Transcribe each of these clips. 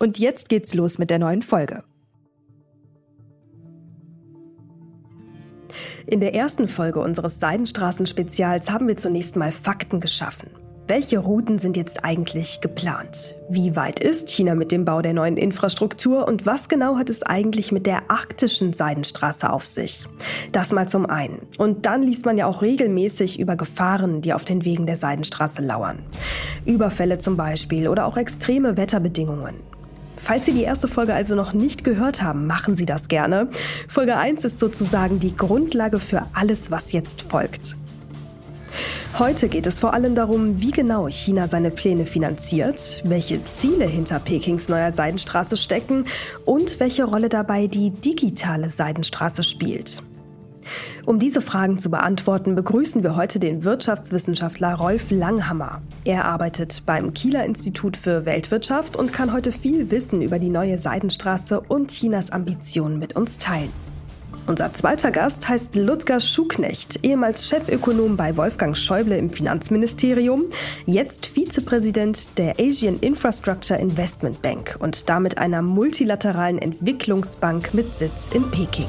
Und jetzt geht's los mit der neuen Folge. In der ersten Folge unseres Seidenstraßen-Spezials haben wir zunächst mal Fakten geschaffen. Welche Routen sind jetzt eigentlich geplant? Wie weit ist China mit dem Bau der neuen Infrastruktur und was genau hat es eigentlich mit der arktischen Seidenstraße auf sich? Das mal zum einen. Und dann liest man ja auch regelmäßig über Gefahren, die auf den Wegen der Seidenstraße lauern. Überfälle zum Beispiel oder auch extreme Wetterbedingungen. Falls Sie die erste Folge also noch nicht gehört haben, machen Sie das gerne. Folge 1 ist sozusagen die Grundlage für alles, was jetzt folgt. Heute geht es vor allem darum, wie genau China seine Pläne finanziert, welche Ziele hinter Pekings neuer Seidenstraße stecken und welche Rolle dabei die digitale Seidenstraße spielt. Um diese Fragen zu beantworten, begrüßen wir heute den Wirtschaftswissenschaftler Rolf Langhammer. Er arbeitet beim Kieler Institut für Weltwirtschaft und kann heute viel Wissen über die neue Seidenstraße und Chinas Ambitionen mit uns teilen. Unser zweiter Gast heißt Ludger Schuknecht, ehemals Chefökonom bei Wolfgang Schäuble im Finanzministerium, jetzt Vizepräsident der Asian Infrastructure Investment Bank und damit einer multilateralen Entwicklungsbank mit Sitz in Peking.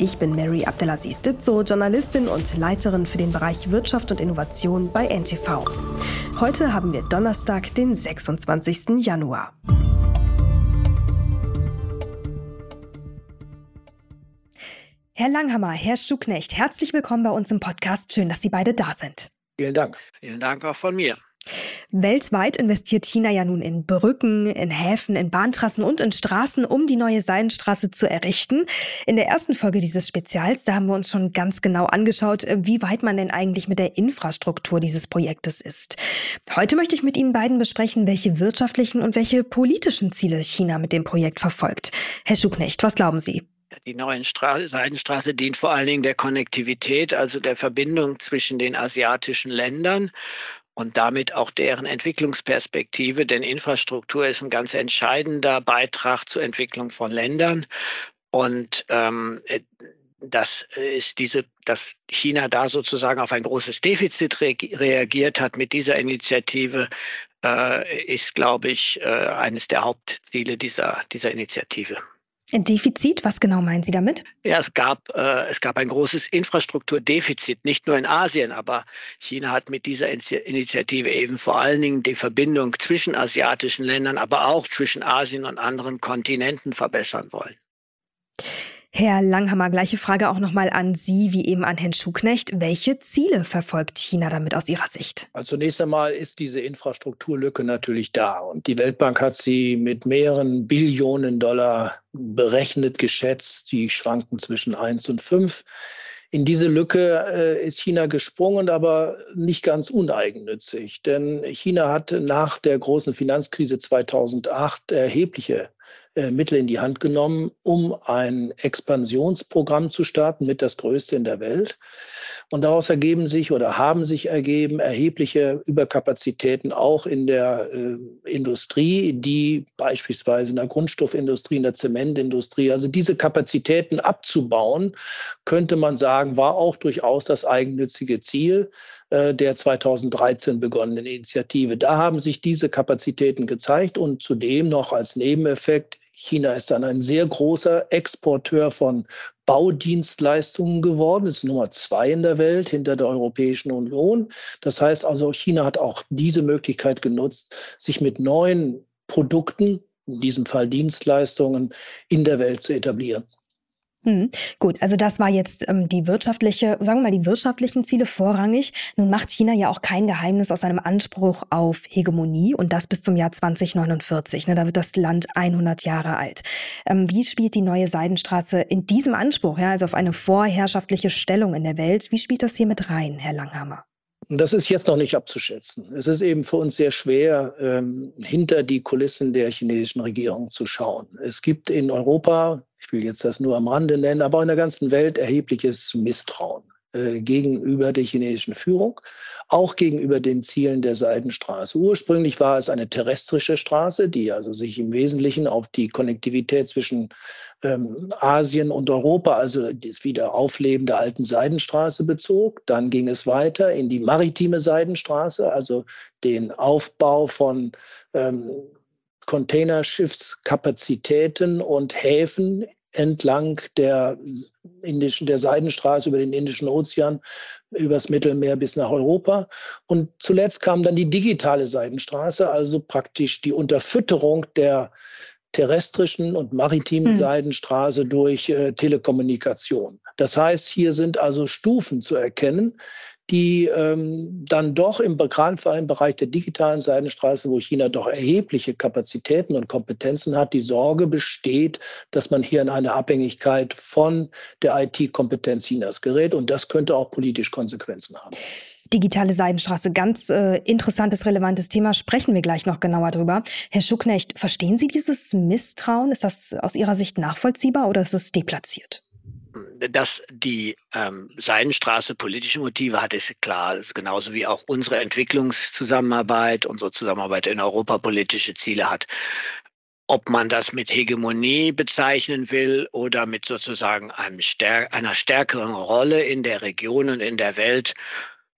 Ich bin Mary Abdelaziz Ditzo, Journalistin und Leiterin für den Bereich Wirtschaft und Innovation bei NTV. Heute haben wir Donnerstag, den 26. Januar. Herr Langhammer, Herr Schuknecht, herzlich willkommen bei uns im Podcast. Schön, dass Sie beide da sind. Vielen Dank. Vielen Dank auch von mir. Weltweit investiert China ja nun in Brücken, in Häfen, in Bahntrassen und in Straßen, um die neue Seidenstraße zu errichten. In der ersten Folge dieses Spezials, da haben wir uns schon ganz genau angeschaut, wie weit man denn eigentlich mit der Infrastruktur dieses Projektes ist. Heute möchte ich mit Ihnen beiden besprechen, welche wirtschaftlichen und welche politischen Ziele China mit dem Projekt verfolgt. Herr Schuknecht, was glauben Sie? Die neue Seidenstraße dient vor allen Dingen der Konnektivität, also der Verbindung zwischen den asiatischen Ländern und damit auch deren Entwicklungsperspektive, denn Infrastruktur ist ein ganz entscheidender Beitrag zur Entwicklung von Ländern. Und ähm, äh, das ist diese, dass China da sozusagen auf ein großes Defizit re reagiert hat mit dieser Initiative, äh, ist, glaube ich, äh, eines der Hauptziele dieser, dieser Initiative. Defizit, was genau meinen Sie damit? Ja, es gab, äh, es gab ein großes Infrastrukturdefizit, nicht nur in Asien, aber China hat mit dieser Initiative eben vor allen Dingen die Verbindung zwischen asiatischen Ländern, aber auch zwischen Asien und anderen Kontinenten verbessern wollen. Herr Langhammer, gleiche Frage auch nochmal an Sie wie eben an Herrn Schuknecht. Welche Ziele verfolgt China damit aus Ihrer Sicht? Also zunächst einmal ist diese Infrastrukturlücke natürlich da und die Weltbank hat sie mit mehreren Billionen Dollar berechnet, geschätzt. Die schwanken zwischen 1 und 5. In diese Lücke äh, ist China gesprungen, aber nicht ganz uneigennützig. Denn China hat nach der großen Finanzkrise 2008 erhebliche Mittel in die Hand genommen, um ein Expansionsprogramm zu starten, mit das größte in der Welt. Und daraus ergeben sich oder haben sich ergeben erhebliche Überkapazitäten auch in der äh, Industrie, die beispielsweise in der Grundstoffindustrie, in der Zementindustrie, also diese Kapazitäten abzubauen, könnte man sagen, war auch durchaus das eigennützige Ziel äh, der 2013 begonnenen Initiative. Da haben sich diese Kapazitäten gezeigt und zudem noch als Nebeneffekt China ist dann ein sehr großer Exporteur von Baudienstleistungen geworden, ist Nummer zwei in der Welt hinter der Europäischen Union. Das heißt also, China hat auch diese Möglichkeit genutzt, sich mit neuen Produkten, in diesem Fall Dienstleistungen, in der Welt zu etablieren. Hm, gut, also das war jetzt ähm, die wirtschaftliche, sagen wir mal, die wirtschaftlichen Ziele vorrangig. Nun macht China ja auch kein Geheimnis aus seinem Anspruch auf Hegemonie und das bis zum Jahr 2049. Ne, da wird das Land 100 Jahre alt. Ähm, wie spielt die neue Seidenstraße in diesem Anspruch, ja, also auf eine vorherrschaftliche Stellung in der Welt, wie spielt das hier mit rein, Herr Langhammer? Das ist jetzt noch nicht abzuschätzen. Es ist eben für uns sehr schwer, ähm, hinter die Kulissen der chinesischen Regierung zu schauen. Es gibt in Europa, ich will jetzt das nur am Rande nennen, aber in der ganzen Welt erhebliches Misstrauen. Äh, gegenüber der chinesischen Führung, auch gegenüber den Zielen der Seidenstraße. Ursprünglich war es eine terrestrische Straße, die also sich im Wesentlichen auf die Konnektivität zwischen ähm, Asien und Europa, also das Wiederaufleben der alten Seidenstraße bezog. Dann ging es weiter in die maritime Seidenstraße, also den Aufbau von ähm, Containerschiffskapazitäten und Häfen entlang der indischen, der Seidenstraße über den Indischen Ozean, übers Mittelmeer bis nach Europa. Und zuletzt kam dann die digitale Seidenstraße, also praktisch die Unterfütterung der terrestrischen und maritimen hm. Seidenstraße durch äh, Telekommunikation. Das heißt, hier sind also Stufen zu erkennen, die ähm, dann doch im gerade Bereich der digitalen Seidenstraße, wo China doch erhebliche Kapazitäten und Kompetenzen hat, die Sorge besteht, dass man hier in eine Abhängigkeit von der IT-Kompetenz Chinas gerät. Und das könnte auch politisch Konsequenzen haben. Digitale Seidenstraße, ganz äh, interessantes, relevantes Thema. Sprechen wir gleich noch genauer drüber. Herr Schucknecht, verstehen Sie dieses Misstrauen? Ist das aus Ihrer Sicht nachvollziehbar oder ist es deplatziert? Dass die ähm, Seidenstraße politische Motive hat, ist klar. Ist genauso wie auch unsere Entwicklungszusammenarbeit, unsere Zusammenarbeit in Europa politische Ziele hat. Ob man das mit Hegemonie bezeichnen will oder mit sozusagen einem stär einer stärkeren Rolle in der Region und in der Welt,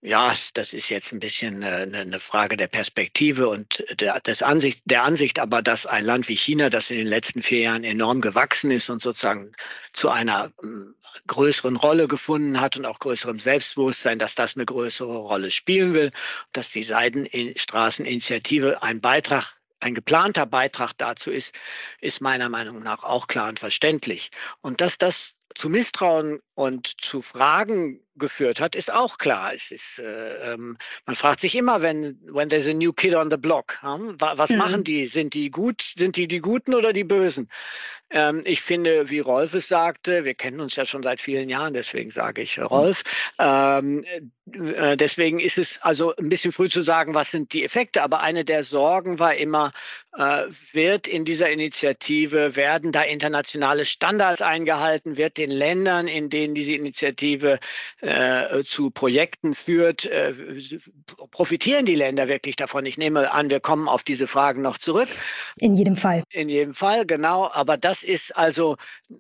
ja, das ist jetzt ein bisschen eine, eine Frage der Perspektive und der, des Ansicht, der Ansicht, aber dass ein Land wie China, das in den letzten vier Jahren enorm gewachsen ist und sozusagen zu einer hm, größeren Rolle gefunden hat und auch größerem Selbstbewusstsein, dass das eine größere Rolle spielen will, dass die Seidenstraßeninitiative ein Beitrag ein geplanter Beitrag dazu ist, ist meiner Meinung nach auch klar und verständlich. Und dass das zu Misstrauen und zu Fragen geführt hat, ist auch klar. Es ist, äh, ähm, man fragt sich immer, wenn when there's a new kid on the block, hm? was mhm. machen die? Sind die gut? Sind die die Guten oder die Bösen? Ähm, ich finde, wie Rolf es sagte, wir kennen uns ja schon seit vielen Jahren, deswegen sage ich Rolf. Ähm, äh, deswegen ist es also ein bisschen früh zu sagen, was sind die Effekte. Aber eine der Sorgen war immer, äh, wird in dieser Initiative, werden da internationale Standards eingehalten, wird den Ländern, in denen diese Initiative äh, zu Projekten führt, äh, profitieren die Länder wirklich davon? Ich nehme an, wir kommen auf diese Fragen noch zurück. In jedem Fall. In jedem Fall, genau. Aber das ist also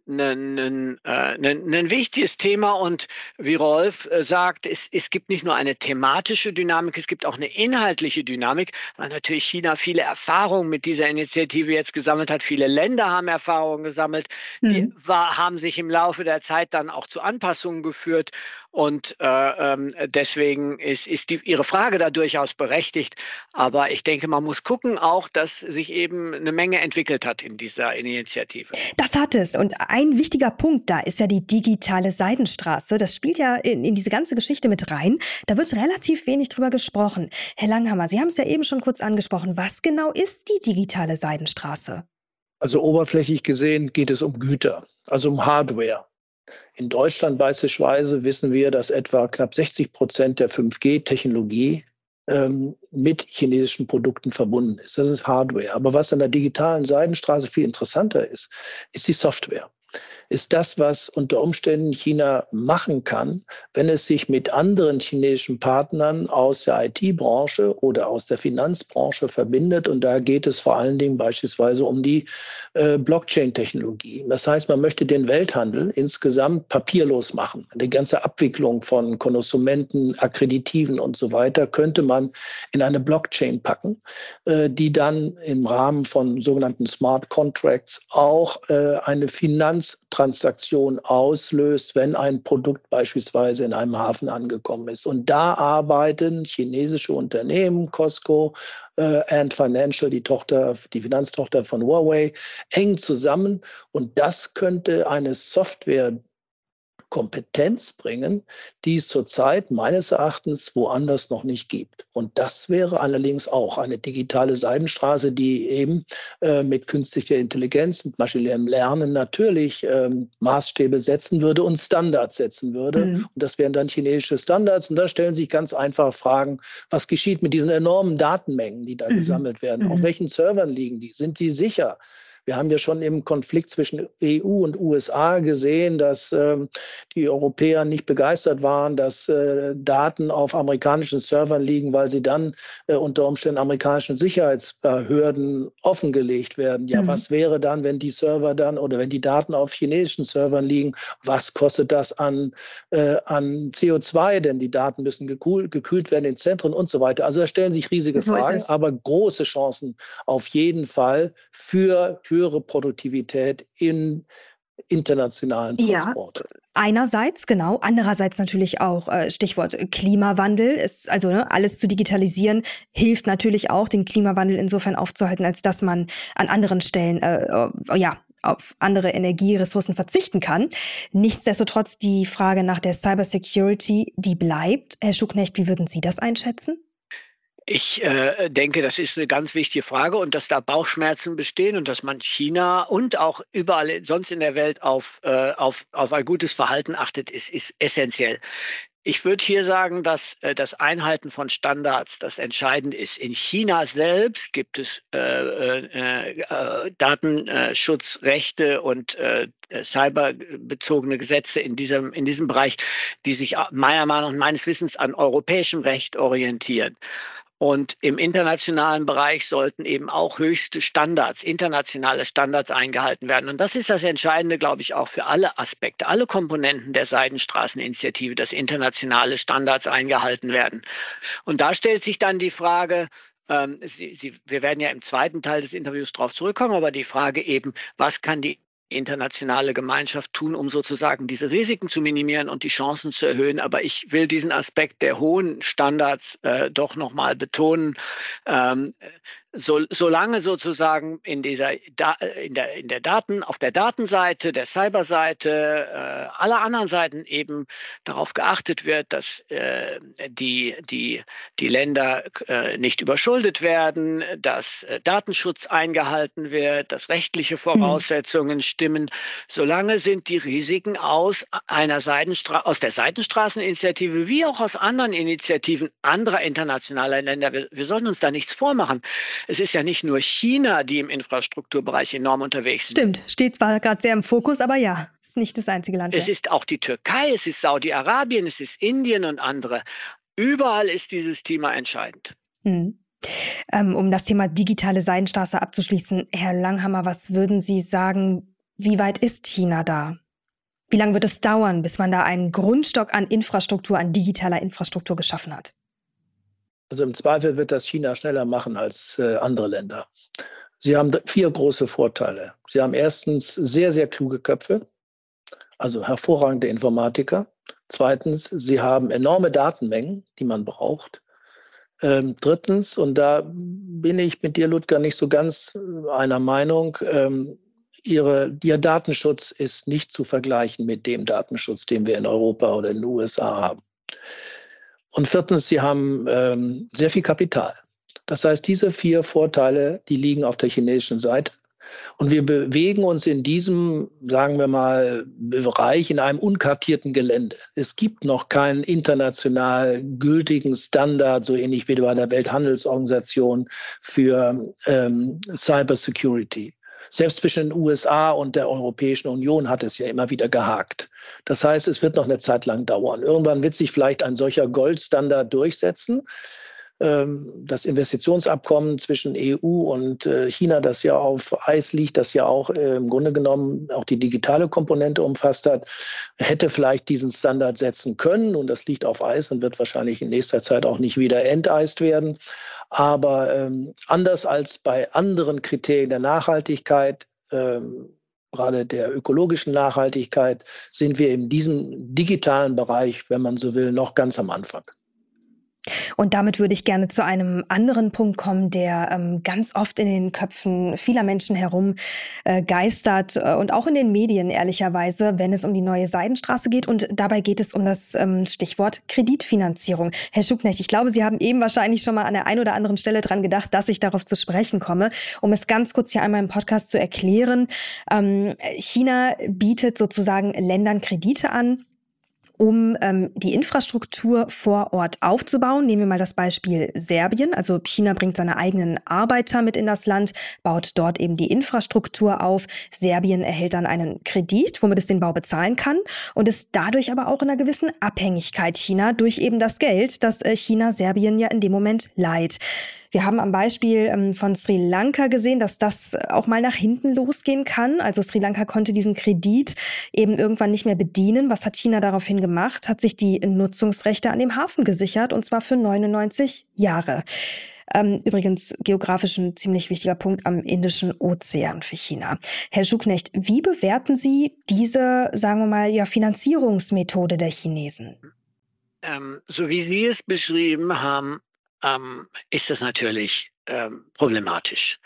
ein, ein wichtiges Thema. Und wie Rolf äh, sagt, es, es gibt nicht nur eine thematische Dynamik, es gibt auch eine inhaltliche Dynamik, weil natürlich China viele Erfahrungen mit dieser Initiative jetzt gesammelt hat. Viele Länder haben Erfahrungen gesammelt, die mhm. war, haben sich im Laufe der Zeit dann auch zu Anpassungen geführt. Und äh, ähm, deswegen ist, ist die, Ihre Frage da durchaus berechtigt. Aber ich denke, man muss gucken auch, dass sich eben eine Menge entwickelt hat in dieser Initiative. Das hat es. Und ein wichtiger Punkt da ist ja die digitale Seidenstraße. Das spielt ja in, in diese ganze Geschichte mit rein. Da wird relativ wenig drüber gesprochen. Herr Langhammer, Sie haben es ja eben schon kurz angesprochen. Was genau ist die digitale Seidenstraße? Also oberflächlich gesehen geht es um Güter, also um Hardware. In Deutschland beispielsweise wissen wir, dass etwa knapp 60 Prozent der 5G-Technologie ähm, mit chinesischen Produkten verbunden ist. Das ist Hardware. Aber was an der digitalen Seidenstraße viel interessanter ist, ist die Software ist das, was unter Umständen China machen kann, wenn es sich mit anderen chinesischen Partnern aus der IT-Branche oder aus der Finanzbranche verbindet. Und da geht es vor allen Dingen beispielsweise um die äh, Blockchain-Technologie. Das heißt, man möchte den Welthandel insgesamt papierlos machen. Die ganze Abwicklung von Konsumenten, Akkreditiven und so weiter könnte man in eine Blockchain packen, äh, die dann im Rahmen von sogenannten Smart Contracts auch äh, eine Finanz Banktransaktion auslöst, wenn ein Produkt beispielsweise in einem Hafen angekommen ist. Und da arbeiten chinesische Unternehmen, Costco, äh, Ant Financial, die Tochter, die Finanztochter von Huawei, eng zusammen. Und das könnte eine Software Kompetenz bringen, die es zurzeit meines Erachtens woanders noch nicht gibt. Und das wäre allerdings auch eine digitale Seidenstraße, die eben äh, mit künstlicher Intelligenz, mit maschinellem Lernen natürlich ähm, Maßstäbe setzen würde und Standards setzen würde. Mhm. Und das wären dann chinesische Standards. Und da stellen sich ganz einfach Fragen, was geschieht mit diesen enormen Datenmengen, die da mhm. gesammelt werden? Mhm. Auf welchen Servern liegen die? Sind die sicher? Wir haben ja schon im Konflikt zwischen EU und USA gesehen, dass ähm, die Europäer nicht begeistert waren, dass äh, Daten auf amerikanischen Servern liegen, weil sie dann äh, unter Umständen amerikanischen Sicherheitsbehörden offengelegt werden. Ja, mhm. was wäre dann, wenn die Server dann oder wenn die Daten auf chinesischen Servern liegen? Was kostet das an, äh, an CO2? Denn die Daten müssen gekühlt, gekühlt werden in Zentren und so weiter. Also da stellen sich riesige so Fragen, aber große Chancen auf jeden Fall für höhere Produktivität in internationalen Transport. Ja. Einerseits, genau. Andererseits natürlich auch äh, Stichwort Klimawandel. Ist, also ne, alles zu digitalisieren hilft natürlich auch, den Klimawandel insofern aufzuhalten, als dass man an anderen Stellen äh, äh, ja auf andere Energieressourcen verzichten kann. Nichtsdestotrotz die Frage nach der Cybersecurity, die bleibt. Herr Schucknecht, wie würden Sie das einschätzen? Ich äh, denke, das ist eine ganz wichtige Frage und dass da Bauchschmerzen bestehen und dass man China und auch überall sonst in der Welt auf, äh, auf, auf ein gutes Verhalten achtet, ist, ist essentiell. Ich würde hier sagen, dass äh, das Einhalten von Standards das entscheidend ist. In China selbst gibt es äh, äh, äh Datenschutzrechte und äh, cyberbezogene Gesetze in diesem, in diesem Bereich, die sich meiner Meinung nach meines Wissens an europäischem Recht orientieren. Und im internationalen Bereich sollten eben auch höchste Standards, internationale Standards eingehalten werden. Und das ist das Entscheidende, glaube ich, auch für alle Aspekte, alle Komponenten der Seidenstraßeninitiative, dass internationale Standards eingehalten werden. Und da stellt sich dann die Frage, ähm, Sie, Sie, wir werden ja im zweiten Teil des Interviews darauf zurückkommen, aber die Frage eben, was kann die internationale Gemeinschaft tun, um sozusagen diese Risiken zu minimieren und die Chancen zu erhöhen. Aber ich will diesen Aspekt der hohen Standards äh, doch nochmal betonen. Ähm, so, solange sozusagen in dieser in der in der Daten auf der Datenseite der Cyberseite äh, aller anderen Seiten eben darauf geachtet wird, dass äh, die die die Länder äh, nicht überschuldet werden, dass äh, Datenschutz eingehalten wird, dass rechtliche hm. Voraussetzungen mhm. stimmen, solange sind die Risiken aus einer Seitenstra aus der Seitenstraßeninitiative wie auch aus anderen Initiativen anderer internationaler Länder wir, wir sollten uns da nichts vormachen es ist ja nicht nur China, die im Infrastrukturbereich enorm unterwegs sind. Stimmt, steht zwar gerade sehr im Fokus, aber ja, ist nicht das einzige Land. Es ja. ist auch die Türkei, es ist Saudi-Arabien, es ist Indien und andere. Überall ist dieses Thema entscheidend. Hm. Ähm, um das Thema digitale Seidenstraße abzuschließen, Herr Langhammer, was würden Sie sagen, wie weit ist China da? Wie lange wird es dauern, bis man da einen Grundstock an Infrastruktur, an digitaler Infrastruktur geschaffen hat? Also im Zweifel wird das China schneller machen als äh, andere Länder. Sie haben vier große Vorteile. Sie haben erstens sehr, sehr kluge Köpfe, also hervorragende Informatiker. Zweitens, sie haben enorme Datenmengen, die man braucht. Ähm, drittens, und da bin ich mit dir, Ludger, nicht so ganz äh, einer Meinung, ähm, ihre, ihr Datenschutz ist nicht zu vergleichen mit dem Datenschutz, den wir in Europa oder in den USA haben. Und viertens, sie haben ähm, sehr viel Kapital. Das heißt, diese vier Vorteile, die liegen auf der chinesischen Seite. Und wir bewegen uns in diesem, sagen wir mal, Bereich in einem unkartierten Gelände. Es gibt noch keinen international gültigen Standard, so ähnlich wie bei der Welthandelsorganisation für ähm, Cybersecurity. Selbst zwischen den USA und der Europäischen Union hat es ja immer wieder gehakt. Das heißt, es wird noch eine Zeit lang dauern. Irgendwann wird sich vielleicht ein solcher Goldstandard durchsetzen. Ähm, das Investitionsabkommen zwischen EU und äh, China, das ja auf Eis liegt, das ja auch äh, im Grunde genommen auch die digitale Komponente umfasst hat, hätte vielleicht diesen Standard setzen können. Und das liegt auf Eis und wird wahrscheinlich in nächster Zeit auch nicht wieder enteist werden. Aber ähm, anders als bei anderen Kriterien der Nachhaltigkeit ähm, gerade der ökologischen Nachhaltigkeit, sind wir in diesem digitalen Bereich, wenn man so will, noch ganz am Anfang. Und damit würde ich gerne zu einem anderen Punkt kommen, der ähm, ganz oft in den Köpfen vieler Menschen herum äh, geistert äh, und auch in den Medien ehrlicherweise, wenn es um die neue Seidenstraße geht. Und dabei geht es um das ähm, Stichwort Kreditfinanzierung. Herr Schubknecht, ich glaube, Sie haben eben wahrscheinlich schon mal an der einen oder anderen Stelle dran gedacht, dass ich darauf zu sprechen komme. Um es ganz kurz hier einmal im Podcast zu erklären. Ähm, China bietet sozusagen Ländern Kredite an um ähm, die Infrastruktur vor Ort aufzubauen. Nehmen wir mal das Beispiel Serbien. Also China bringt seine eigenen Arbeiter mit in das Land, baut dort eben die Infrastruktur auf. Serbien erhält dann einen Kredit, womit es den Bau bezahlen kann und ist dadurch aber auch in einer gewissen Abhängigkeit China durch eben das Geld, das äh, China Serbien ja in dem Moment leiht. Wir haben am Beispiel ähm, von Sri Lanka gesehen, dass das auch mal nach hinten losgehen kann. Also Sri Lanka konnte diesen Kredit eben irgendwann nicht mehr bedienen. Was hat China daraufhin gemacht? Hat sich die Nutzungsrechte an dem Hafen gesichert und zwar für 99 Jahre. Ähm, übrigens geografisch ein ziemlich wichtiger Punkt am Indischen Ozean für China. Herr Schuknecht, wie bewerten Sie diese, sagen wir mal, ja, Finanzierungsmethode der Chinesen? Ähm, so wie Sie es beschrieben haben, ähm, ist das natürlich ähm, problematisch.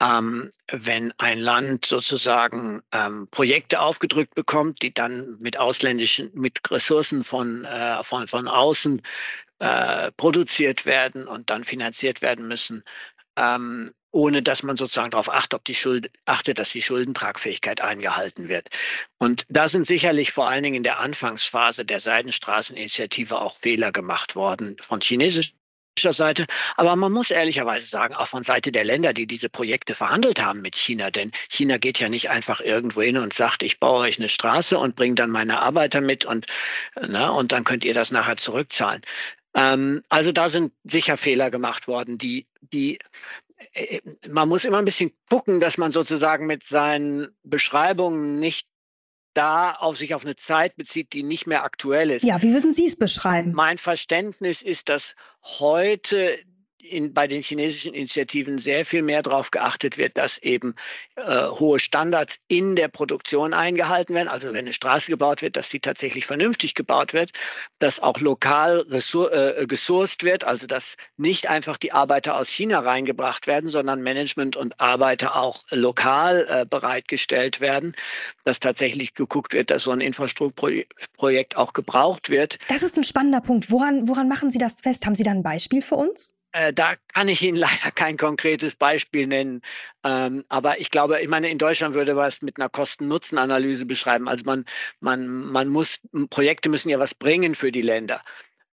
Ähm, wenn ein Land sozusagen ähm, Projekte aufgedrückt bekommt, die dann mit ausländischen, mit Ressourcen von, äh, von, von außen äh, produziert werden und dann finanziert werden müssen, ähm, ohne dass man sozusagen darauf Schuld, achtet, dass die Schuldentragfähigkeit eingehalten wird. Und da sind sicherlich vor allen Dingen in der Anfangsphase der Seidenstraßeninitiative auch Fehler gemacht worden von chinesischen Seite. Aber man muss ehrlicherweise sagen, auch von Seite der Länder, die diese Projekte verhandelt haben mit China, denn China geht ja nicht einfach irgendwo hin und sagt, ich baue euch eine Straße und bringe dann meine Arbeiter mit und, na, ne, und dann könnt ihr das nachher zurückzahlen. Ähm, also da sind sicher Fehler gemacht worden, die, die äh, man muss immer ein bisschen gucken, dass man sozusagen mit seinen Beschreibungen nicht da auf sich auf eine Zeit bezieht, die nicht mehr aktuell ist. Ja, wie würden Sie es beschreiben? Mein Verständnis ist, dass heute in, bei den chinesischen Initiativen sehr viel mehr darauf geachtet wird, dass eben äh, hohe Standards in der Produktion eingehalten werden. Also wenn eine Straße gebaut wird, dass die tatsächlich vernünftig gebaut wird, dass auch lokal ressour äh, gesourced wird, also dass nicht einfach die Arbeiter aus China reingebracht werden, sondern Management und Arbeiter auch lokal äh, bereitgestellt werden, dass tatsächlich geguckt wird, dass so ein Infrastrukturprojekt auch gebraucht wird. Das ist ein spannender Punkt. Woran, woran machen Sie das fest? Haben Sie da ein Beispiel für uns? Äh, da kann ich Ihnen leider kein konkretes Beispiel nennen. Ähm, aber ich glaube, ich meine, in Deutschland würde man es mit einer Kosten-Nutzen-Analyse beschreiben. Also man, man, man muss, Projekte müssen ja was bringen für die Länder.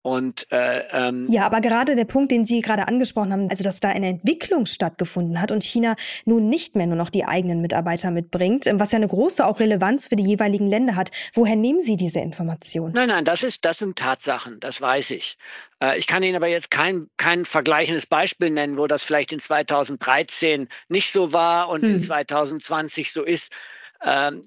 Und, äh, ähm, ja, aber gerade der Punkt, den Sie gerade angesprochen haben, also dass da eine Entwicklung stattgefunden hat und China nun nicht mehr nur noch die eigenen Mitarbeiter mitbringt, ähm, was ja eine große auch Relevanz für die jeweiligen Länder hat. Woher nehmen Sie diese Informationen? Nein, nein, das ist, das sind Tatsachen, das weiß ich. Äh, ich kann Ihnen aber jetzt kein, kein vergleichendes Beispiel nennen, wo das vielleicht in 2013 nicht so war und hm. in 2020 so ist. Ähm,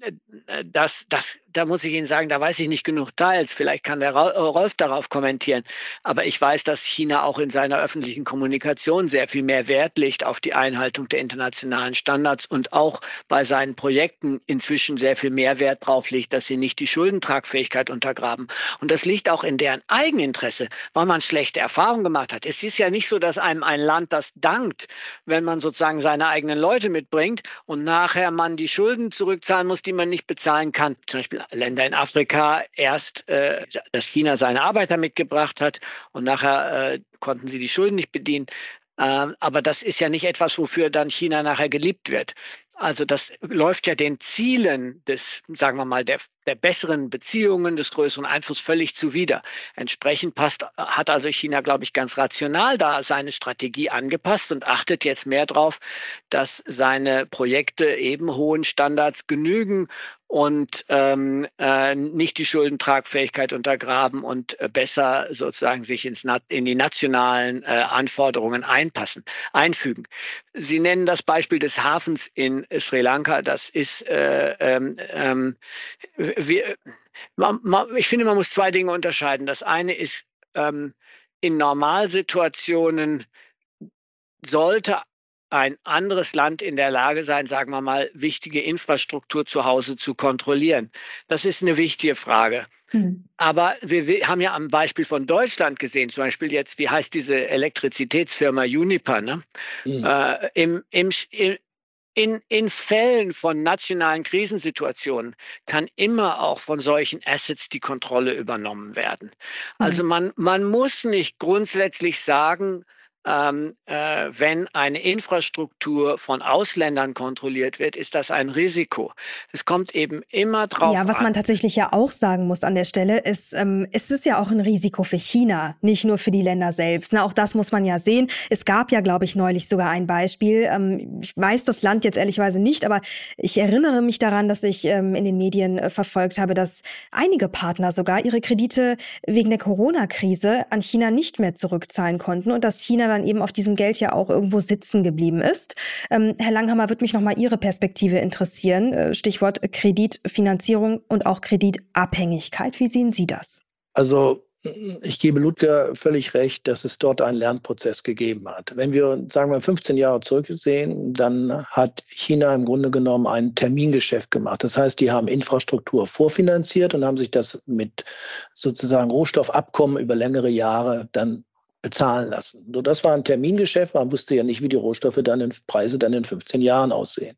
äh, das, das, da muss ich Ihnen sagen, da weiß ich nicht genug Teils. Vielleicht kann der äh, Rolf darauf kommentieren. Aber ich weiß, dass China auch in seiner öffentlichen Kommunikation sehr viel mehr Wert legt auf die Einhaltung der internationalen Standards und auch bei seinen Projekten inzwischen sehr viel mehr Wert drauf legt, dass sie nicht die Schuldentragfähigkeit untergraben. Und das liegt auch in deren Eigeninteresse, weil man schlechte Erfahrungen gemacht hat. Es ist ja nicht so, dass einem ein Land das dankt, wenn man sozusagen seine eigenen Leute mitbringt und nachher man die Schulden zurück zurückzahlen muss, die man nicht bezahlen kann. Zum Beispiel Länder in Afrika erst, äh, dass China seine Arbeiter mitgebracht hat und nachher äh, konnten sie die Schulden nicht bedienen. Äh, aber das ist ja nicht etwas, wofür dann China nachher geliebt wird. Also das läuft ja den Zielen des, sagen wir mal, der, der besseren Beziehungen, des größeren Einflusses völlig zuwider. Entsprechend passt, hat also China, glaube ich, ganz rational da seine Strategie angepasst und achtet jetzt mehr darauf, dass seine Projekte eben hohen Standards genügen und ähm, äh, nicht die Schuldentragfähigkeit untergraben und äh, besser sozusagen sich ins, in die nationalen äh, Anforderungen einpassen, einfügen. Sie nennen das Beispiel des Hafens in Sri Lanka. Das ist, äh, ähm, ähm, wir, man, man, ich finde, man muss zwei Dinge unterscheiden. Das eine ist, ähm, in Normalsituationen sollte ein anderes Land in der Lage sein, sagen wir mal, wichtige Infrastruktur zu Hause zu kontrollieren? Das ist eine wichtige Frage. Hm. Aber wir, wir, haben ja am Beispiel von Deutschland gesehen, zum Beispiel jetzt, wie heißt diese Elektrizitätsfirma Uniper, ne? Hm. Äh, im, im, im, in, in Fällen von nationalen Krisensituationen kann immer auch von solchen Assets die Kontrolle übernommen werden. Also hm. man, man muss nicht grundsätzlich sagen, ähm, äh, wenn eine Infrastruktur von Ausländern kontrolliert wird, ist das ein Risiko. Es kommt eben immer drauf Ja, was an. man tatsächlich ja auch sagen muss an der Stelle, ist, ähm, ist es ja auch ein Risiko für China, nicht nur für die Länder selbst. Na, auch das muss man ja sehen. Es gab ja, glaube ich, neulich sogar ein Beispiel. Ähm, ich weiß das Land jetzt ehrlicherweise nicht, aber ich erinnere mich daran, dass ich ähm, in den Medien äh, verfolgt habe, dass einige Partner sogar ihre Kredite wegen der Corona-Krise an China nicht mehr zurückzahlen konnten und dass China dann eben auf diesem Geld ja auch irgendwo sitzen geblieben ist. Ähm, Herr Langhammer, würde mich noch mal Ihre Perspektive interessieren. Äh, Stichwort Kreditfinanzierung und auch Kreditabhängigkeit. Wie sehen Sie das? Also ich gebe Ludger völlig recht, dass es dort einen Lernprozess gegeben hat. Wenn wir, sagen wir, 15 Jahre zurücksehen, dann hat China im Grunde genommen ein Termingeschäft gemacht. Das heißt, die haben Infrastruktur vorfinanziert und haben sich das mit sozusagen Rohstoffabkommen über längere Jahre dann bezahlen lassen. So, das war ein Termingeschäft. Man wusste ja nicht, wie die Rohstoffe dann in Preise dann in 15 Jahren aussehen.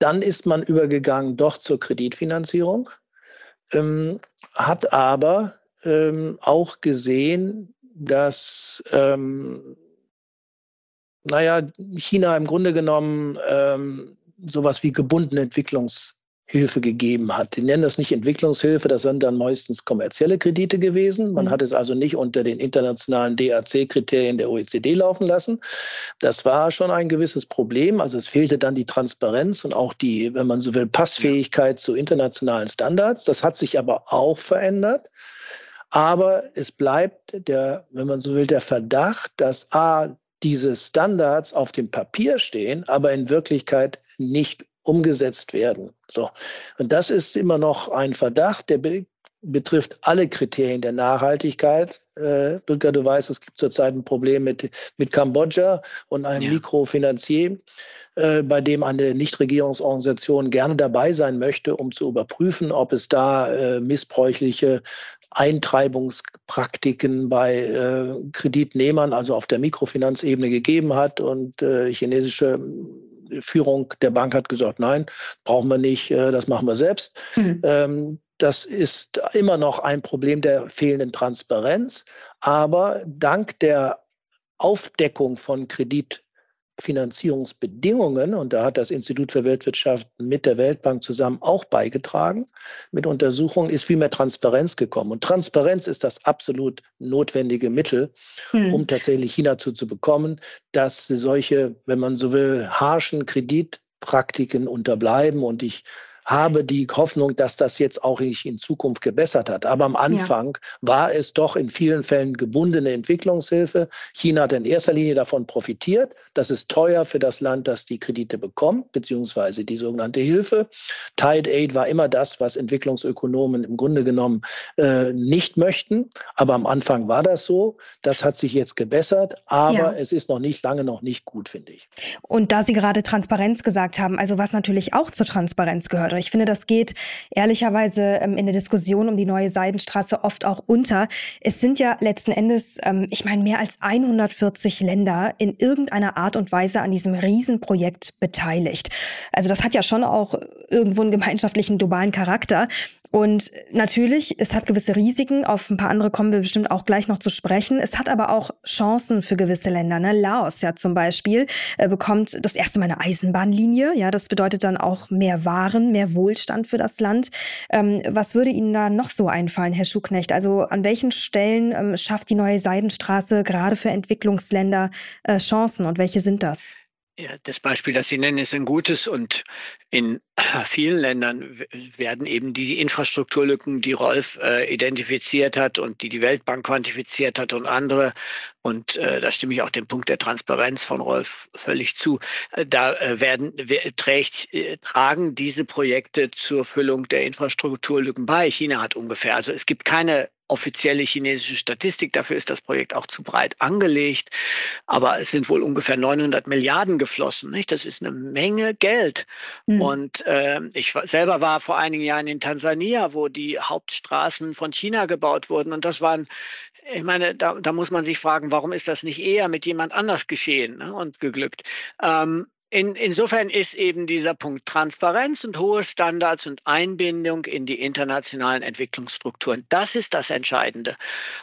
Dann ist man übergegangen doch zur Kreditfinanzierung, ähm, hat aber ähm, auch gesehen, dass ähm, naja, China im Grunde genommen ähm, sowas wie gebundene Entwicklungs Hilfe gegeben hat. Die nennen das nicht Entwicklungshilfe, das sind dann meistens kommerzielle Kredite gewesen. Man mhm. hat es also nicht unter den internationalen DAC-Kriterien der OECD laufen lassen. Das war schon ein gewisses Problem. Also es fehlte dann die Transparenz und auch die, wenn man so will, Passfähigkeit zu internationalen Standards. Das hat sich aber auch verändert. Aber es bleibt der, wenn man so will, der Verdacht, dass A, diese Standards auf dem Papier stehen, aber in Wirklichkeit nicht umgesetzt werden. So. Und das ist immer noch ein Verdacht, der be betrifft alle Kriterien der Nachhaltigkeit. Äh, Ludger, du weißt, es gibt zurzeit ein Problem mit, mit Kambodscha und einem ja. Mikrofinanzier, äh, bei dem eine Nichtregierungsorganisation gerne dabei sein möchte, um zu überprüfen, ob es da äh, missbräuchliche Eintreibungspraktiken bei äh, Kreditnehmern, also auf der Mikrofinanzebene gegeben hat und äh, chinesische Führung der Bank hat gesagt, nein, brauchen wir nicht, äh, das machen wir selbst. Mhm. Das ist immer noch ein Problem der fehlenden Transparenz. Aber dank der Aufdeckung von Kredit Finanzierungsbedingungen, und da hat das Institut für Weltwirtschaft mit der Weltbank zusammen auch beigetragen, mit Untersuchungen ist viel mehr Transparenz gekommen. Und Transparenz ist das absolut notwendige Mittel, hm. um tatsächlich China zu, zu bekommen, dass solche, wenn man so will, harschen Kreditpraktiken unterbleiben. Und ich habe die Hoffnung, dass das jetzt auch sich in Zukunft gebessert hat. Aber am Anfang ja. war es doch in vielen Fällen gebundene Entwicklungshilfe. China hat in erster Linie davon profitiert. Das ist teuer für das Land, das die Kredite bekommt, beziehungsweise die sogenannte Hilfe. Tide Aid war immer das, was Entwicklungsökonomen im Grunde genommen äh, nicht möchten. Aber am Anfang war das so. Das hat sich jetzt gebessert, aber ja. es ist noch nicht lange noch nicht gut, finde ich. Und da Sie gerade Transparenz gesagt haben, also was natürlich auch zur Transparenz gehört, ich finde, das geht ehrlicherweise ähm, in der Diskussion um die neue Seidenstraße oft auch unter. Es sind ja letzten Endes, ähm, ich meine, mehr als 140 Länder in irgendeiner Art und Weise an diesem Riesenprojekt beteiligt. Also das hat ja schon auch irgendwo einen gemeinschaftlichen globalen Charakter. Und natürlich, es hat gewisse Risiken, auf ein paar andere kommen wir bestimmt auch gleich noch zu sprechen. Es hat aber auch Chancen für gewisse Länder. Ne? Laos ja zum Beispiel äh, bekommt das erste Mal eine Eisenbahnlinie. Ja, das bedeutet dann auch mehr Waren, mehr Wohlstand für das Land. Ähm, was würde Ihnen da noch so einfallen, Herr Schuknecht? Also an welchen Stellen ähm, schafft die neue Seidenstraße gerade für Entwicklungsländer äh, Chancen und welche sind das? Ja, das Beispiel, das Sie nennen, ist ein gutes und in vielen Ländern werden eben die Infrastrukturlücken, die Rolf äh, identifiziert hat und die die Weltbank quantifiziert hat und andere, und äh, da stimme ich auch dem Punkt der Transparenz von Rolf völlig zu, äh, da äh, werden trägt, äh, tragen diese Projekte zur Füllung der Infrastrukturlücken bei. China hat ungefähr, also es gibt keine offizielle chinesische Statistik. Dafür ist das Projekt auch zu breit angelegt. Aber es sind wohl ungefähr 900 Milliarden geflossen. Nicht? Das ist eine Menge Geld. Mhm. Und äh, ich selber war vor einigen Jahren in Tansania, wo die Hauptstraßen von China gebaut wurden. Und das waren ich meine, da, da muss man sich fragen, warum ist das nicht eher mit jemand anders geschehen ne, und geglückt? Ähm, in, insofern ist eben dieser Punkt Transparenz und hohe Standards und Einbindung in die internationalen Entwicklungsstrukturen, das ist das Entscheidende.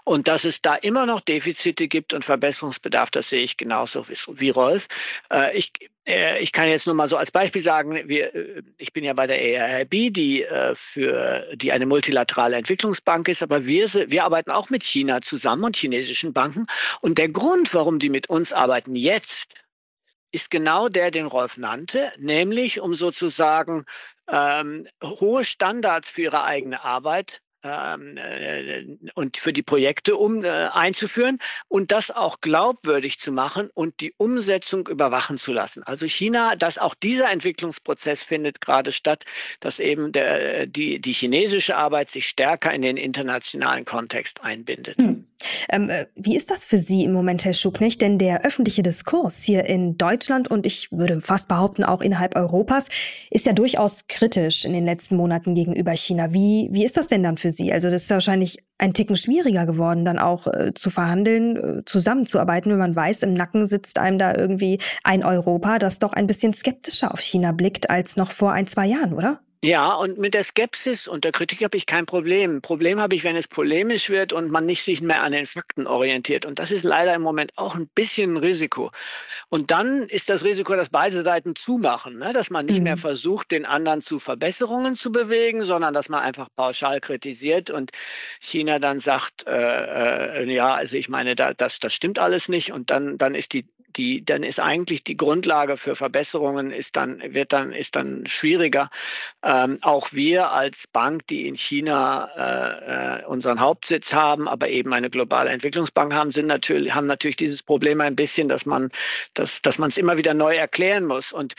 Und dass es da immer noch Defizite gibt und Verbesserungsbedarf, das sehe ich genauso wie, wie Rolf. Äh, ich, äh, ich kann jetzt nur mal so als Beispiel sagen, wir, äh, ich bin ja bei der ERB, die äh, für die eine multilaterale Entwicklungsbank ist, aber wir, wir arbeiten auch mit China zusammen und chinesischen Banken. Und der Grund, warum die mit uns arbeiten jetzt, ist genau der, den Rolf nannte, nämlich um sozusagen ähm, hohe Standards für ihre eigene Arbeit ähm, äh, und für die Projekte um äh, einzuführen und das auch glaubwürdig zu machen und die Umsetzung überwachen zu lassen. Also China, dass auch dieser Entwicklungsprozess findet gerade statt, dass eben der, die, die chinesische Arbeit sich stärker in den internationalen Kontext einbindet. Hm. Ähm, äh, wie ist das für Sie im Moment, Herr Schucknecht? Denn der öffentliche Diskurs hier in Deutschland und ich würde fast behaupten auch innerhalb Europas ist ja durchaus kritisch in den letzten Monaten gegenüber China. Wie, wie ist das denn dann für Sie? Also das ist wahrscheinlich ein Ticken schwieriger geworden, dann auch äh, zu verhandeln, äh, zusammenzuarbeiten, wenn man weiß, im Nacken sitzt einem da irgendwie ein Europa, das doch ein bisschen skeptischer auf China blickt als noch vor ein, zwei Jahren, oder? Ja, und mit der Skepsis und der Kritik habe ich kein Problem. Problem habe ich, wenn es polemisch wird und man nicht sich mehr an den Fakten orientiert. Und das ist leider im Moment auch ein bisschen ein Risiko. Und dann ist das Risiko, dass beide Seiten zumachen, ne? dass man nicht mhm. mehr versucht, den anderen zu Verbesserungen zu bewegen, sondern dass man einfach pauschal kritisiert und China dann sagt, äh, äh, ja, also ich meine, da, das, das stimmt alles nicht. Und dann, dann ist die die, dann ist eigentlich die Grundlage für Verbesserungen ist dann, wird dann, ist dann schwieriger. Ähm, auch wir als Bank, die in China äh, äh, unseren Hauptsitz haben, aber eben eine globale Entwicklungsbank haben, sind natürlich, haben natürlich dieses Problem ein bisschen, dass man, dass, dass es immer wieder neu erklären muss. Und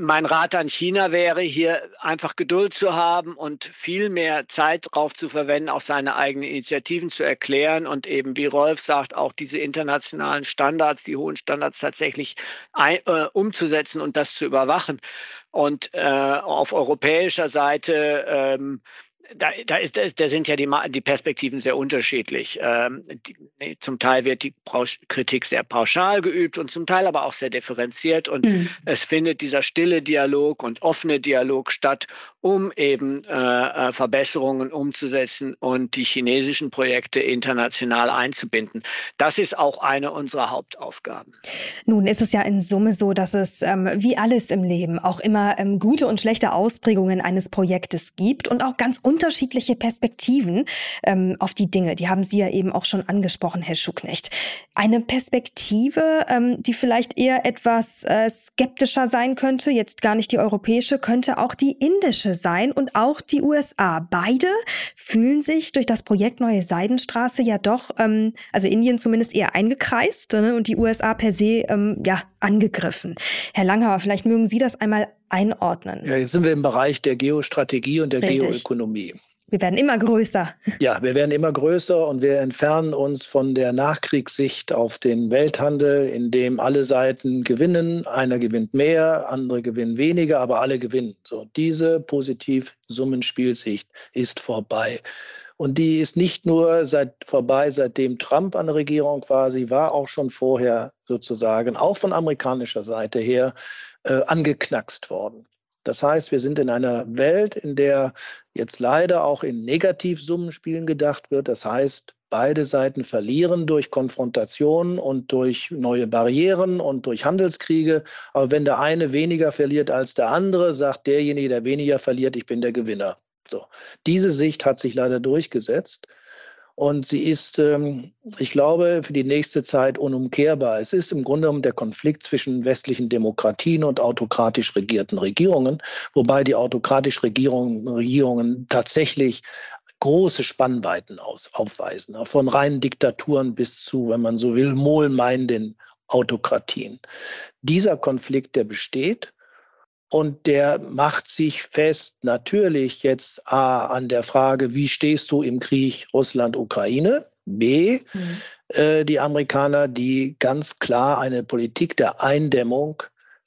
mein Rat an China wäre, hier einfach Geduld zu haben und viel mehr Zeit darauf zu verwenden, auch seine eigenen Initiativen zu erklären und eben, wie Rolf sagt, auch diese internationalen Standards, die hohen Standards tatsächlich ein, äh, umzusetzen und das zu überwachen. Und äh, auf europäischer Seite ähm, da, da, ist, da sind ja die, die Perspektiven sehr unterschiedlich. Ähm, die, zum Teil wird die Kritik sehr pauschal geübt und zum Teil aber auch sehr differenziert. Und mhm. es findet dieser stille Dialog und offene Dialog statt, um eben äh, äh, Verbesserungen umzusetzen und die chinesischen Projekte international einzubinden. Das ist auch eine unserer Hauptaufgaben. Nun ist es ja in Summe so, dass es ähm, wie alles im Leben auch immer ähm, gute und schlechte Ausprägungen eines Projektes gibt und auch ganz unterschiedliche Perspektiven ähm, auf die Dinge. Die haben Sie ja eben auch schon angesprochen, Herr Schuknecht. Eine Perspektive, ähm, die vielleicht eher etwas äh, skeptischer sein könnte, jetzt gar nicht die europäische, könnte auch die indische sein und auch die USA. Beide fühlen sich durch das Projekt Neue Seidenstraße ja doch, ähm, also Indien zumindest eher eingekreist ne, und die USA per se ähm, ja angegriffen. Herr Langhauer, vielleicht mögen Sie das einmal einordnen. Ja, jetzt sind wir im Bereich der Geostrategie und der Richtig. Geoökonomie. Wir werden immer größer. Ja, wir werden immer größer und wir entfernen uns von der Nachkriegssicht auf den Welthandel, in dem alle Seiten gewinnen. Einer gewinnt mehr, andere gewinnen weniger, aber alle gewinnen. So, diese Positiv-Summenspielsicht ist vorbei. Und die ist nicht nur seit, vorbei, seitdem Trump an der Regierung war, sie war auch schon vorher sozusagen, auch von amerikanischer Seite her, äh, angeknackst worden. Das heißt, wir sind in einer Welt, in der jetzt leider auch in Negativsummenspielen gedacht wird. Das heißt, beide Seiten verlieren durch Konfrontation und durch neue Barrieren und durch Handelskriege. Aber wenn der eine weniger verliert als der andere, sagt derjenige, der weniger verliert, ich bin der Gewinner. So. Diese Sicht hat sich leider durchgesetzt. Und sie ist, ähm, ich glaube, für die nächste Zeit unumkehrbar. Es ist im Grunde genommen der Konflikt zwischen westlichen Demokratien und autokratisch regierten Regierungen, wobei die autokratisch Regierungen, Regierungen tatsächlich große Spannweiten aus, aufweisen, von reinen Diktaturen bis zu, wenn man so will, wohlmeinenden Autokratien. Dieser Konflikt, der besteht, Und der macht sich fest natürlich jetzt A an der Frage, wie stehst du im Krieg Russland-Ukraine? B, mhm. äh, die Amerikaner, die ganz klar eine Politik der Eindämmung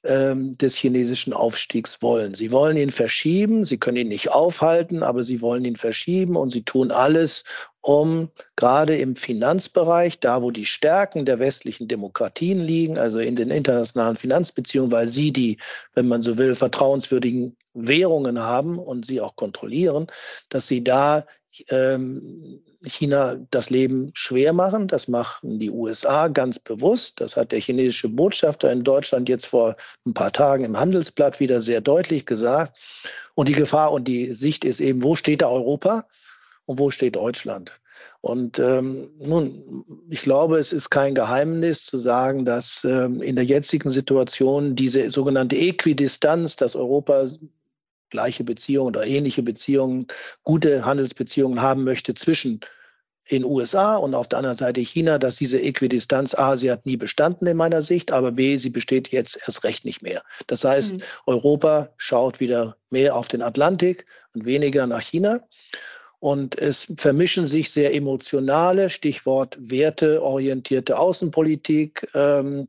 ähm, des chinesischen Aufstiegs wollen. Sie wollen ihn verschieben, sie können ihn nicht aufhalten, aber sie wollen ihn verschieben und sie tun alles, um gerade im Finanzbereich, da wo die Stärken der westlichen Demokratien liegen, also in den internationalen Finanzbeziehungen, weil sie die, wenn man so will, vertrauenswürdigen Währungen haben und sie auch kontrollieren, dass sie da ähm, China das Leben schwer machen. Das machen die USA ganz bewusst. Das hat der chinesische Botschafter in Deutschland jetzt vor ein paar Tagen im Handelsblatt wieder sehr deutlich gesagt. Und die Gefahr und die Sicht ist eben, wo steht da Europa und wo steht Deutschland? Und ähm, nun, ich glaube, es ist kein Geheimnis zu sagen, dass ähm, in der jetzigen Situation diese sogenannte Äquidistanz, dass Europa gleiche Beziehungen oder ähnliche Beziehungen, gute Handelsbeziehungen haben möchte zwischen den USA und auf der anderen Seite China, dass diese Äquidistanz A, sie hat nie bestanden in meiner Sicht, aber B, sie besteht jetzt erst recht nicht mehr. Das heißt, mhm. Europa schaut wieder mehr auf den Atlantik und weniger nach China. Und es vermischen sich sehr emotionale, Stichwort werteorientierte Außenpolitik, ähm,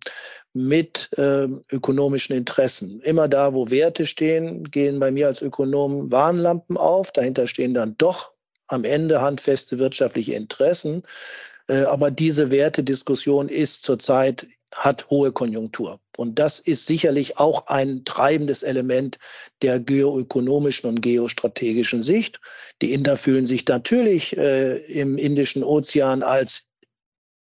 mit äh, ökonomischen Interessen. Immer da, wo Werte stehen, gehen bei mir als Ökonom Warnlampen auf. Dahinter stehen dann doch am Ende handfeste wirtschaftliche Interessen. Äh, aber diese Wertediskussion ist zurzeit hat hohe Konjunktur. Und das ist sicherlich auch ein treibendes Element der geoökonomischen und geostrategischen Sicht. Die Inder fühlen sich natürlich äh, im Indischen Ozean als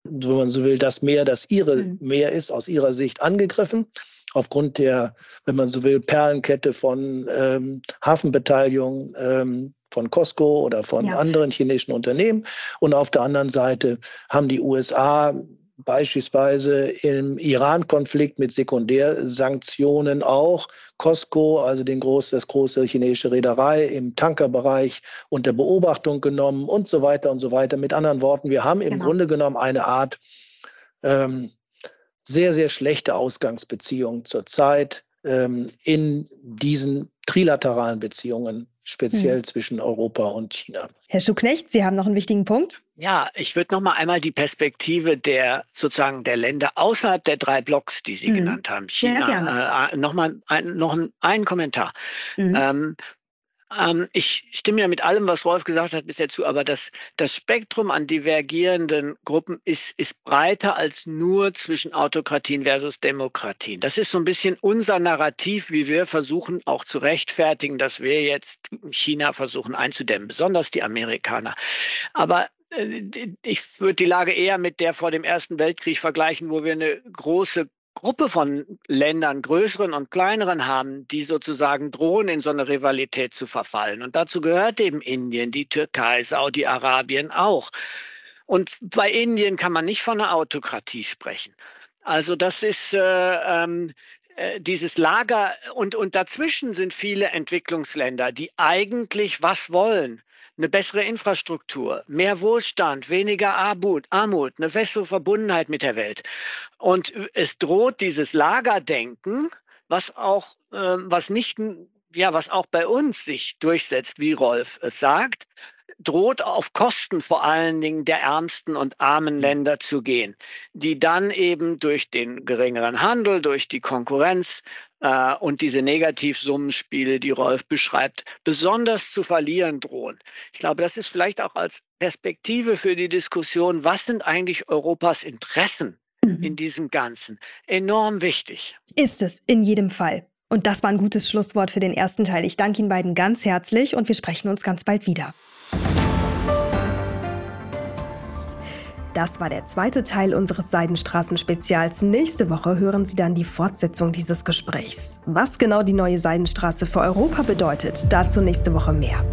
wenn man so will, das Meer, das ihre mhm. Meer ist, aus ihrer Sicht angegriffen. Aufgrund der, wenn man so will, Perlenkette von ähm, Hafenbeteiligung ähm, von Costco oder von ja. anderen chinesischen Unternehmen. Und auf der anderen Seite haben die USA beispielsweise im Iran-Konflikt mit Sekundärsanktionen auch Costco, also den groß, das große chinesische Reederei im Tankerbereich unter Beobachtung genommen und so weiter und so weiter. Mit anderen Worten, wir haben im genau. Grunde genommen eine Art ähm, sehr, sehr schlechte Ausgangsbeziehung zurzeit ähm, in diesen trilateralen Beziehungen speziell hm. zwischen Europa und China. Herr Schucknecht, Sie haben noch einen wichtigen Punkt. Ja, ich würde noch mal einmal die Perspektive der sozusagen der Länder außerhalb der drei Blocks, die Sie hm. genannt haben, China, ja, äh, noch mal ein, noch einen Kommentar. Hm. Ähm, ähm, ich stimme ja mit allem, was Rolf gesagt hat, bisher zu, aber das, das Spektrum an divergierenden Gruppen ist, ist breiter als nur zwischen Autokratien versus Demokratien. Das ist so ein bisschen unser Narrativ, wie wir versuchen auch zu rechtfertigen, dass wir jetzt China versuchen einzudämmen, besonders die Amerikaner. Aber äh, ich würde die Lage eher mit der vor dem Ersten Weltkrieg vergleichen, wo wir eine große Gruppe von Ländern, größeren und kleineren haben, die sozusagen drohen, in so eine Rivalität zu verfallen. Und dazu gehört eben Indien, die Türkei, Saudi-Arabien auch. Und bei Indien kann man nicht von einer Autokratie sprechen. Also das ist äh, ähm, äh, dieses Lager und, und dazwischen sind viele Entwicklungsländer, die eigentlich was wollen eine bessere Infrastruktur, mehr Wohlstand, weniger Armut, Armut, eine bessere Verbundenheit mit der Welt. Und es droht dieses Lagerdenken, was auch, äh, was nicht, ja, was auch bei uns sich durchsetzt, wie Rolf es sagt, droht auf Kosten vor allen Dingen der ärmsten und armen Länder zu gehen, die dann eben durch den geringeren Handel, durch die Konkurrenz äh, und diese Negativsummenspiele, die Rolf beschreibt, besonders zu verlieren drohen. Ich glaube, das ist vielleicht auch als Perspektive für die Diskussion, was sind eigentlich Europas Interessen mhm. in diesem Ganzen, enorm wichtig. Ist es in jedem Fall. Und das war ein gutes Schlusswort für den ersten Teil. Ich danke Ihnen beiden ganz herzlich und wir sprechen uns ganz bald wieder. Das war der zweite Teil unseres Seidenstraßen-Spezials. Nächste Woche hören Sie dann die Fortsetzung dieses Gesprächs. Was genau die neue Seidenstraße für Europa bedeutet, dazu nächste Woche mehr.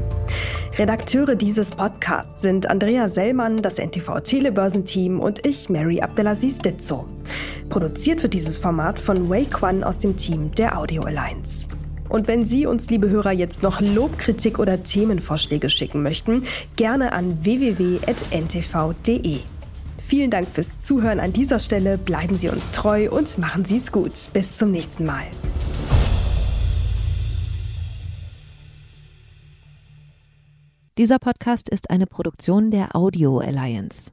Redakteure dieses Podcasts sind Andrea Sellmann, das NTV Telebörsenteam und ich, Mary Abdelaziz Ditzo. Produziert wird dieses Format von Wei Quan aus dem Team der Audio Alliance. Und wenn Sie uns, liebe Hörer, jetzt noch Lobkritik oder Themenvorschläge schicken möchten, gerne an www.ntv.de. Vielen Dank fürs Zuhören an dieser Stelle. Bleiben Sie uns treu und machen Sie es gut. Bis zum nächsten Mal. Dieser Podcast ist eine Produktion der Audio Alliance.